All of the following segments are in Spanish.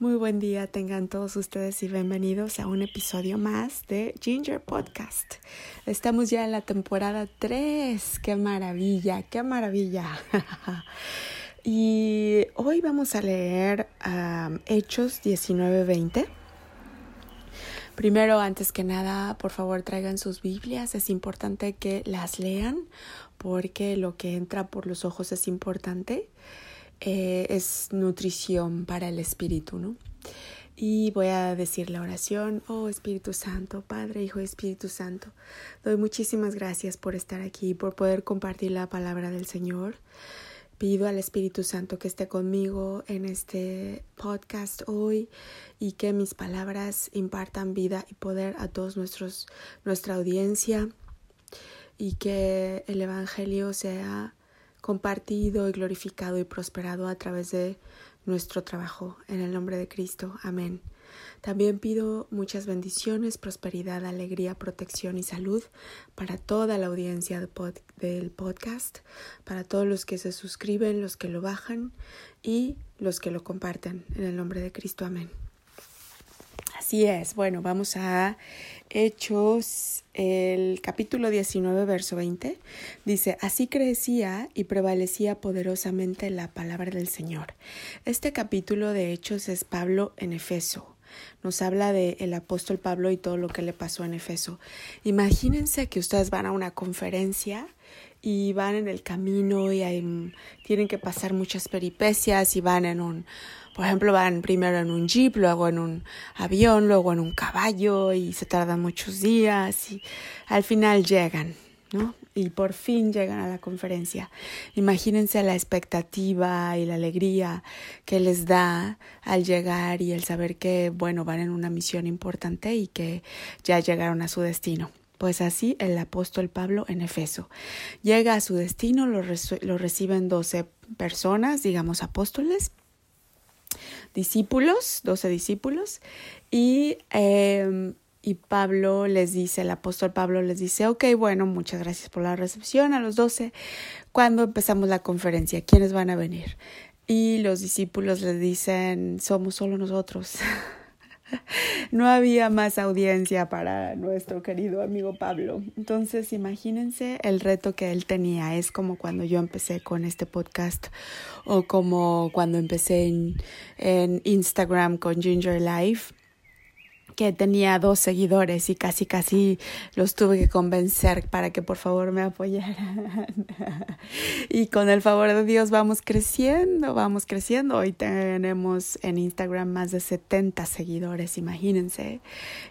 Muy buen día tengan todos ustedes y bienvenidos a un episodio más de Ginger Podcast. Estamos ya en la temporada 3. ¡Qué maravilla! ¡Qué maravilla! y hoy vamos a leer Hechos 19-20. Primero, antes que nada, por favor traigan sus Biblias. Es importante que las lean porque lo que entra por los ojos es importante. Eh, es nutrición para el espíritu, ¿no? Y voy a decir la oración, oh Espíritu Santo, Padre, Hijo Espíritu Santo, doy muchísimas gracias por estar aquí, por poder compartir la palabra del Señor. Pido al Espíritu Santo que esté conmigo en este podcast hoy y que mis palabras impartan vida y poder a todos nuestros nuestra audiencia y que el evangelio sea compartido y glorificado y prosperado a través de nuestro trabajo. En el nombre de Cristo. Amén. También pido muchas bendiciones, prosperidad, alegría, protección y salud para toda la audiencia del podcast, para todos los que se suscriben, los que lo bajan y los que lo comparten. En el nombre de Cristo. Amén. Así es. Bueno, vamos a Hechos, el capítulo 19, verso 20. Dice, así crecía y prevalecía poderosamente la palabra del Señor. Este capítulo de Hechos es Pablo en Efeso. Nos habla del el apóstol Pablo y todo lo que le pasó en Efeso. Imagínense que ustedes van a una conferencia y van en el camino y hay, tienen que pasar muchas peripecias y van en un por ejemplo, van primero en un jeep, luego en un avión, luego en un caballo y se tardan muchos días y al final llegan, ¿no? Y por fin llegan a la conferencia. Imagínense la expectativa y la alegría que les da al llegar y el saber que, bueno, van en una misión importante y que ya llegaron a su destino. Pues así el apóstol Pablo en Efeso. Llega a su destino, lo, reciben doce personas, digamos apóstoles, discípulos, doce discípulos, y, em, y Pablo les dice, el apóstol Pablo les dice, ok, bueno, muchas gracias por la recepción a los doce. ¿Cuándo empezamos la conferencia? ¿Quiénes van a venir? Y los discípulos les dicen, somos solo nosotros. no había más audiencia para nuestro querido amigo Pablo. Entonces, imagínense el reto que él tenía. Es como cuando yo empecé con este podcast o como cuando empecé en, Instagram con Ginger Life que tenía dos seguidores y casi casi los tuve que convencer para que por favor me apoyaran. y con el favor de Dios vamos creciendo, vamos creciendo. Hoy tenemos en Instagram más de 70 seguidores, imagínense.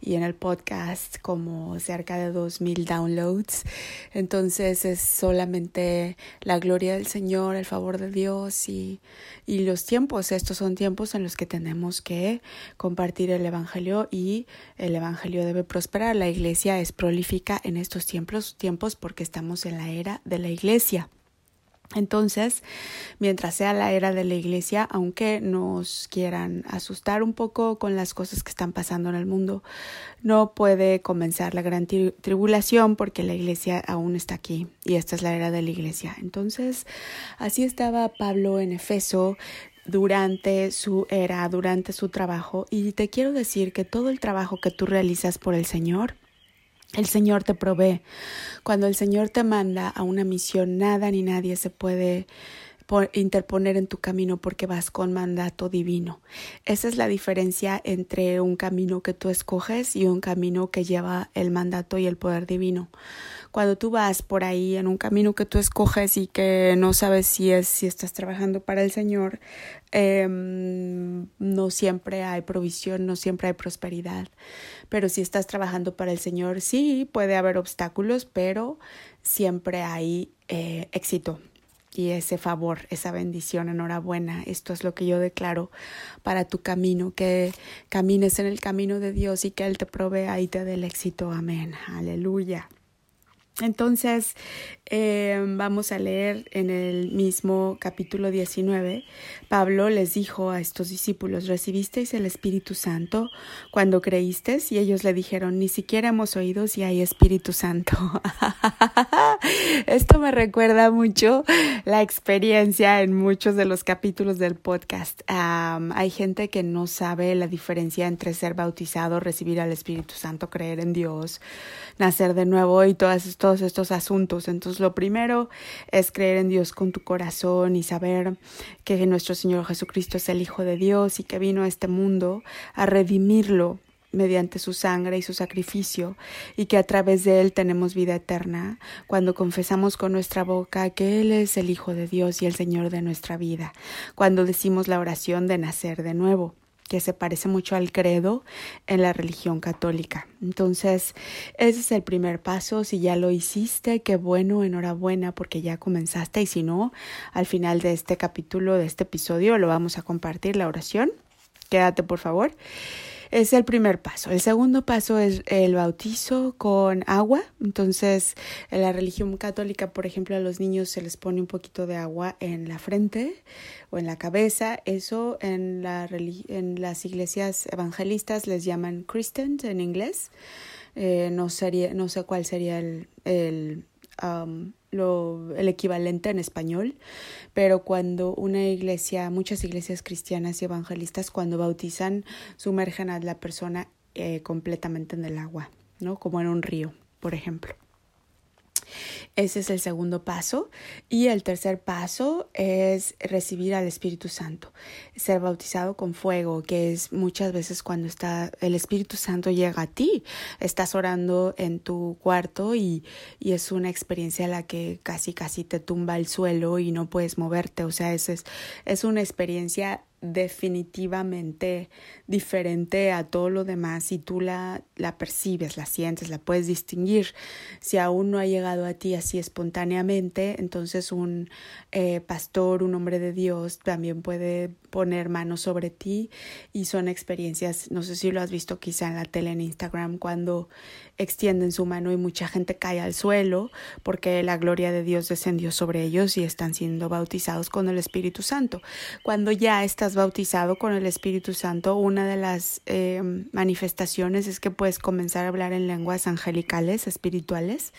Y en el podcast como cerca de 2.000 downloads. Entonces es solamente la gloria del Señor, el favor de Dios y, y los tiempos. Estos son tiempos en los que tenemos que compartir el Evangelio y el Evangelio debe prosperar. La iglesia es prolífica en estos tiempos, tiempos porque estamos en la era de la iglesia. Entonces, mientras sea la era de la iglesia, aunque nos quieran asustar un poco con las cosas que están pasando en el mundo, no puede comenzar la gran tribulación porque la iglesia aún está aquí y esta es la era de la iglesia. Entonces, así estaba Pablo en Efeso durante su era, durante su trabajo. Y te quiero decir que todo el trabajo que tú realizas por el Señor, el Señor te provee. Cuando el Señor te manda a una misión, nada ni nadie se puede interponer en tu camino porque vas con mandato divino. Esa es la diferencia entre un camino que tú escoges y un camino que lleva el mandato y el poder divino. Cuando tú vas por ahí en un camino que tú escoges y que no sabes si es si estás trabajando para el Señor, em, no siempre hay provisión, no siempre hay prosperidad. Pero si estás trabajando para el Señor, sí puede haber obstáculos, pero siempre hay eh, éxito y ese favor, esa bendición, enhorabuena. Esto es lo que yo declaro para tu camino, que camines en el camino de Dios y que Él te provea y te dé el éxito. Amén. Aleluya. Entonces, eh, vamos a leer en el mismo capítulo 19. Pablo les dijo a estos discípulos, ¿recibisteis el Espíritu Santo cuando creísteis? Y ellos le dijeron, ni siquiera hemos oído si hay Espíritu Santo. Esto me recuerda mucho la experiencia en muchos de los capítulos del podcast. hay gente que no sabe la diferencia entre ser bautizado, recibir al Espíritu Santo, creer en Dios, nacer de nuevo y todos estos asuntos. Entonces, lo primero es creer en Dios con tu corazón y saber que nuestro Señor Jesucristo es el Hijo de Dios y que vino a este mundo a redimirlo mediante su sangre y su sacrificio, y que a través de él tenemos vida eterna, cuando confesamos con nuestra boca que Él es el Hijo de Dios y el Señor de nuestra vida, cuando decimos la oración de nacer de nuevo que se parece mucho al credo en la religión católica. Entonces, ese es el primer paso. Si ya lo hiciste, qué bueno, enhorabuena, porque ya comenzaste. Y si no, al final de este capítulo, de este episodio, lo vamos a compartir la oración. Quédate, por favor. Es el primer paso. El segundo paso es el bautizo con agua. Entonces, en la religión católica, por ejemplo, a los niños se les pone un poquito de agua en la frente o en la cabeza. Eso en, la en las iglesias evangelistas les llaman Christians en inglés. Eh, no, sería, no sé cuál sería el, el lo, el equivalente en español, pero cuando una iglesia, muchas iglesias cristianas y evangelistas, cuando bautizan, sumergen a la persona eh, completamente en el agua, ¿no? Como en un río, por ejemplo. Ese es el segundo paso. Y el tercer paso es recibir al Espíritu Santo, ser bautizado con fuego, que es muchas veces cuando está el Espíritu Santo llega a ti, estás orando en tu cuarto y, y es una experiencia en la que casi casi te tumba el suelo y no puedes moverte. O sea, es, es, es una experiencia definitivamente diferente a todo lo demás y tú la, la percibes, la sientes, la puedes distinguir. Si aún no ha llegado a ti así espontáneamente, entonces un eh, pastor, un hombre de Dios también puede poner manos sobre ti y son experiencias, no sé si lo has visto quizá en la tele, en Instagram, cuando extienden su mano y mucha gente cae al suelo porque la gloria de Dios descendió sobre ellos y están siendo bautizados con el Espíritu Santo. Cuando ya estás bautizado con el Espíritu Santo, una de las eh, manifestaciones es que puedes comenzar a hablar en lenguas angelicales, espirituales,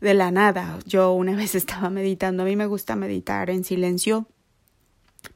de la nada. Yo una vez estaba meditando, a mí me gusta meditar en silencio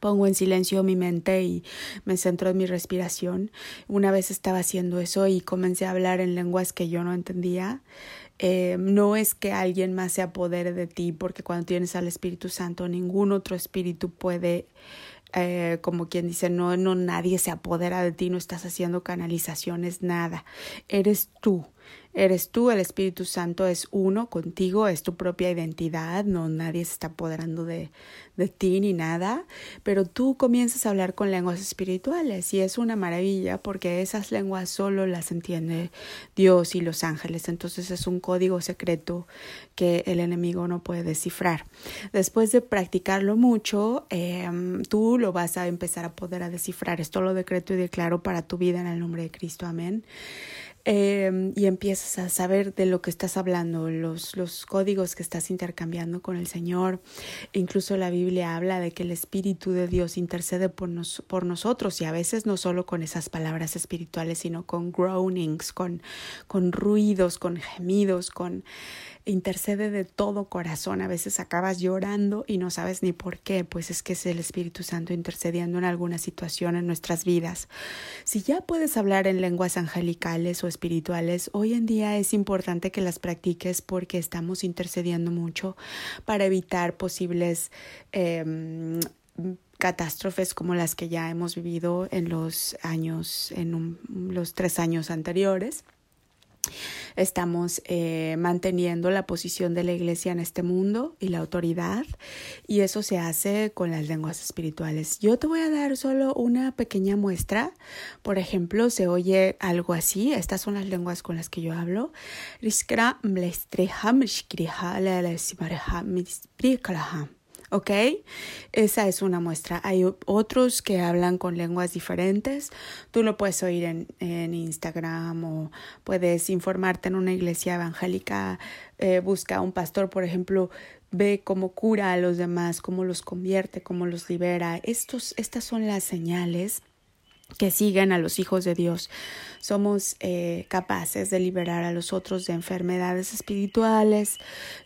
Pongo en silencio mi mente y me centro en mi respiración. Una vez estaba haciendo eso y comencé a hablar en lenguas que yo no entendía. Eh, no es que alguien más se apodere de ti, porque cuando tienes al Espíritu Santo, ningún otro espíritu puede, eh, como quien dice, no, no, nadie se apodera de ti, no estás haciendo canalizaciones, nada. Eres tú. Eres tú, el Espíritu Santo es uno contigo, es tu propia identidad, no nadie se está apoderando de, de ti ni nada, pero tú comienzas a hablar con lenguas espirituales y es una maravilla porque esas lenguas solo las entiende Dios y los ángeles, entonces es un código secreto que el enemigo no puede descifrar. Después de practicarlo mucho, em, tú lo vas a empezar a poder a descifrar. Esto lo decreto y declaro para tu vida en el nombre de Cristo. Amén. Em, y empiezas a saber de lo que estás hablando, los, los códigos que estás intercambiando con el Señor. Incluso la Biblia habla de que el Espíritu de Dios intercede por, nos, por nosotros y a veces no solo con esas palabras espirituales, sino con groanings, con, con ruidos, con gemidos, con intercede de todo corazón. A veces acabas llorando y no sabes ni por qué, pues es que es el Espíritu Santo intercediendo en alguna situación en nuestras vidas. Si ya puedes hablar en lenguas angelicales o espirituales, hoy en día es importante que las practiques porque estamos intercediendo mucho para evitar posibles em, catástrofes como las que ya hemos vivido en los años, en los tres años anteriores estamos eh, manteniendo la posición de la iglesia en este mundo y la autoridad y eso se hace con las lenguas espirituales. Yo te voy a dar solo una pequeña muestra. Por ejemplo, se oye algo así. Estas son las lenguas con las que yo hablo. ¿Ok? Esa es una muestra. Hay otros que hablan con lenguas diferentes. Tú lo puedes oír en, en Instagram o puedes informarte en una iglesia evangélica. Eh, busca a un pastor, por ejemplo, ve cómo cura a los demás, cómo los convierte, cómo los libera. Estos, estas son las señales que siguen a los hijos de Dios. Somos eh, capaces de liberar a los otros de enfermedades espirituales,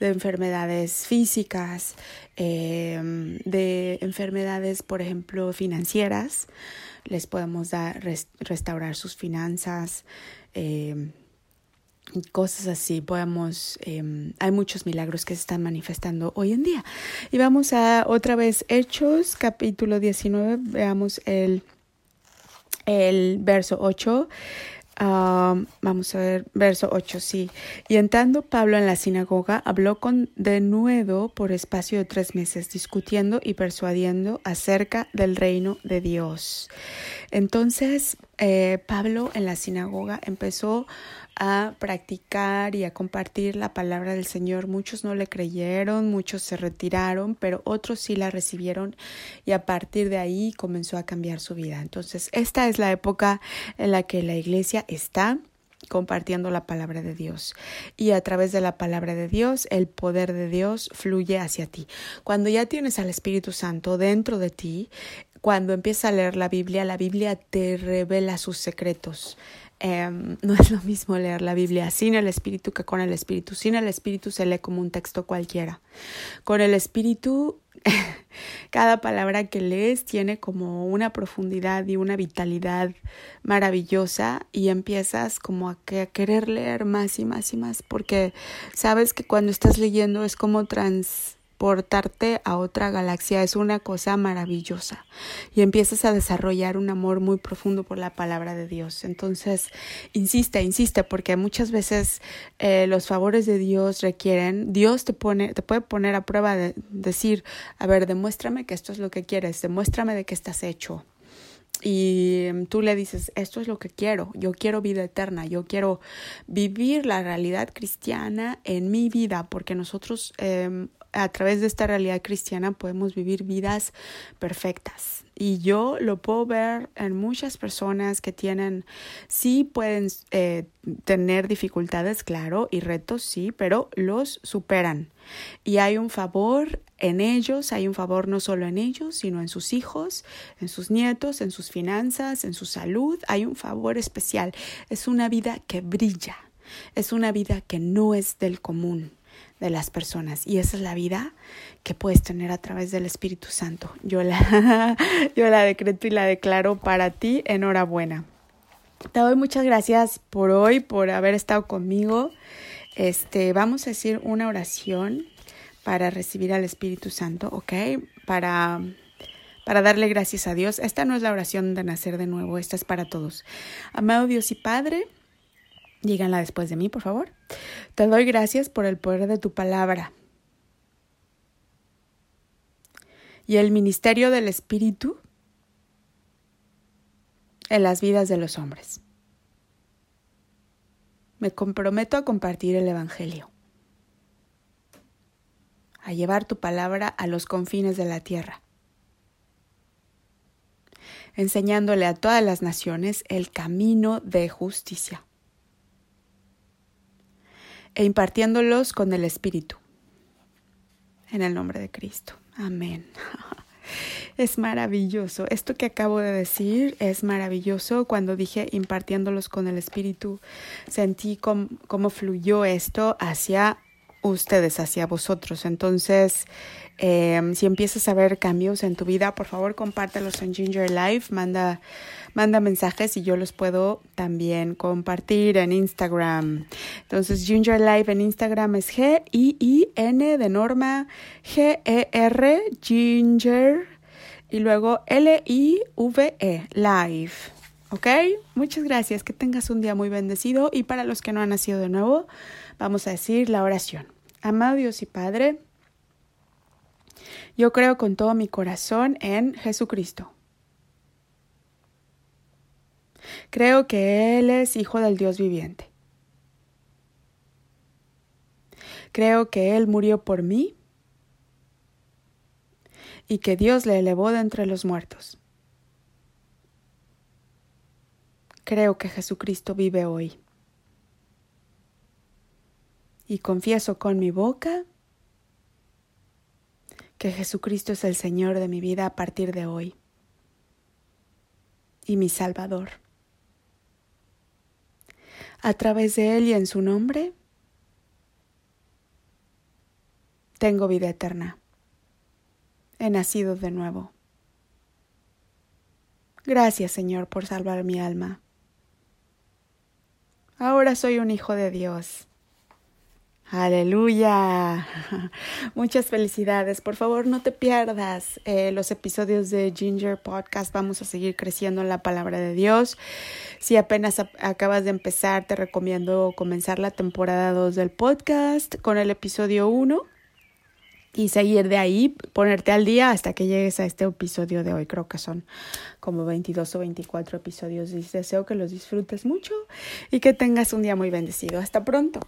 de enfermedades físicas, em, de enfermedades, por ejemplo, financieras. Les podemos dar, restaurar sus finanzas. Em, cosas así podemos em, hay muchos milagros que se están manifestando hoy en día y vamos a otra vez Hechos capítulo 19 veamos el el verso 8. Um, vamos a ver, verso 8, sí. Y entrando Pablo en la sinagoga, habló con denuedo por espacio de tres meses, discutiendo y persuadiendo acerca del reino de Dios. Entonces, eh, Pablo en la sinagoga empezó a practicar y a compartir la palabra del Señor. Muchos no le creyeron, muchos se retiraron, pero otros sí la recibieron y a partir de ahí comenzó a cambiar su vida. Entonces, esta es la época en la que la iglesia está compartiendo la palabra de Dios. Y a través de la palabra de Dios, el poder de Dios fluye hacia ti. Cuando ya tienes al Espíritu Santo dentro de ti, cuando empiezas a leer la Biblia, la Biblia te revela sus secretos. Em, no es lo mismo leer la Biblia sin el Espíritu que con el Espíritu. Sin el Espíritu se lee como un texto cualquiera. Con el Espíritu, cada palabra que lees tiene como una profundidad y una vitalidad maravillosa y empiezas como a, a querer leer más y más y más porque sabes que cuando estás leyendo es como trans portarte a otra galaxia es una cosa maravillosa y empiezas a desarrollar un amor muy profundo por la palabra de Dios. Entonces, insiste, insiste, porque muchas veces eh, los favores de Dios requieren, Dios te pone, te puede poner a prueba de decir, a ver, demuéstrame que esto es lo que quieres, demuéstrame de qué estás hecho y tú le dices, esto es lo que quiero, yo quiero vida eterna, yo quiero vivir la realidad cristiana en mi vida, porque nosotros eh, a través de esta realidad cristiana podemos vivir vidas perfectas. Y yo lo puedo ver en muchas personas que tienen, sí pueden eh, tener dificultades, claro, y retos, sí, pero los superan. Y hay un favor en ellos, hay un favor no solo en ellos, sino en sus hijos, en sus nietos, en sus finanzas, en su salud. Hay un favor especial. Es una vida que brilla. Es una vida que no es del común de las personas. Y esa es la vida que puedes tener a través del Espíritu Santo. Yo la, yo la decreto y la declaro para ti. Enhorabuena. Te doy muchas gracias por hoy, por haber estado conmigo. Este, vamos a decir una oración para recibir al Espíritu Santo, ¿ok? Para, para darle gracias a Dios. Esta no es la oración de nacer de nuevo, esta es para todos. Amado Dios y Padre, Díganla después de mí, por favor. Te doy gracias por el poder de tu palabra y el ministerio del Espíritu en las vidas de los hombres. Me comprometo a compartir el Evangelio, a llevar tu palabra a los confines de la tierra, enseñándole a todas las naciones el camino de justicia e impartiéndolos con el Espíritu. En el nombre de Cristo. Amén. Es maravilloso. Esto que acabo de decir es maravilloso. Cuando dije impartiéndolos con el Espíritu, sentí cómo, fluyó esto hacia ustedes, hacia vosotros. Entonces, em, si empiezas a ver cambios en tu vida, por favor compártelos en Ginger Life. Manda manda mensajes y yo los puedo también compartir en Instagram. Entonces, Ginger Live en Instagram es G-I-I-N de norma G-E-R, Ginger, y luego L-I-V-E, Live. ¿Ok? Muchas gracias. Que tengas un día muy bendecido. Y para los que no han nacido de nuevo, vamos a decir la oración. Amado Dios y Padre, yo creo con todo mi corazón en Jesucristo Creo que Él es hijo del Dios viviente. Creo que Él murió por mí y que Dios le elevó de entre los muertos. Creo que Jesucristo vive hoy. Y confieso con mi boca que Jesucristo es el Señor de mi vida a partir de hoy y mi Salvador. A través de Él y en su nombre, tengo vida eterna. He nacido de nuevo. Gracias, Señor, por salvar mi alma. Ahora soy un hijo de Dios. Aleluya. Muchas felicidades. Por favor, no te pierdas eh, los episodios de Ginger Podcast. Vamos a seguir creciendo en la palabra de Dios. Si apenas acabas de empezar, te recomiendo comenzar la temporada 2 del podcast con el episodio 1 y seguir de ahí, ponerte al día hasta que llegues a este episodio de hoy. Creo que son como 22 o 24 episodios y deseo que los disfrutes mucho y que tengas un día muy bendecido. Hasta pronto.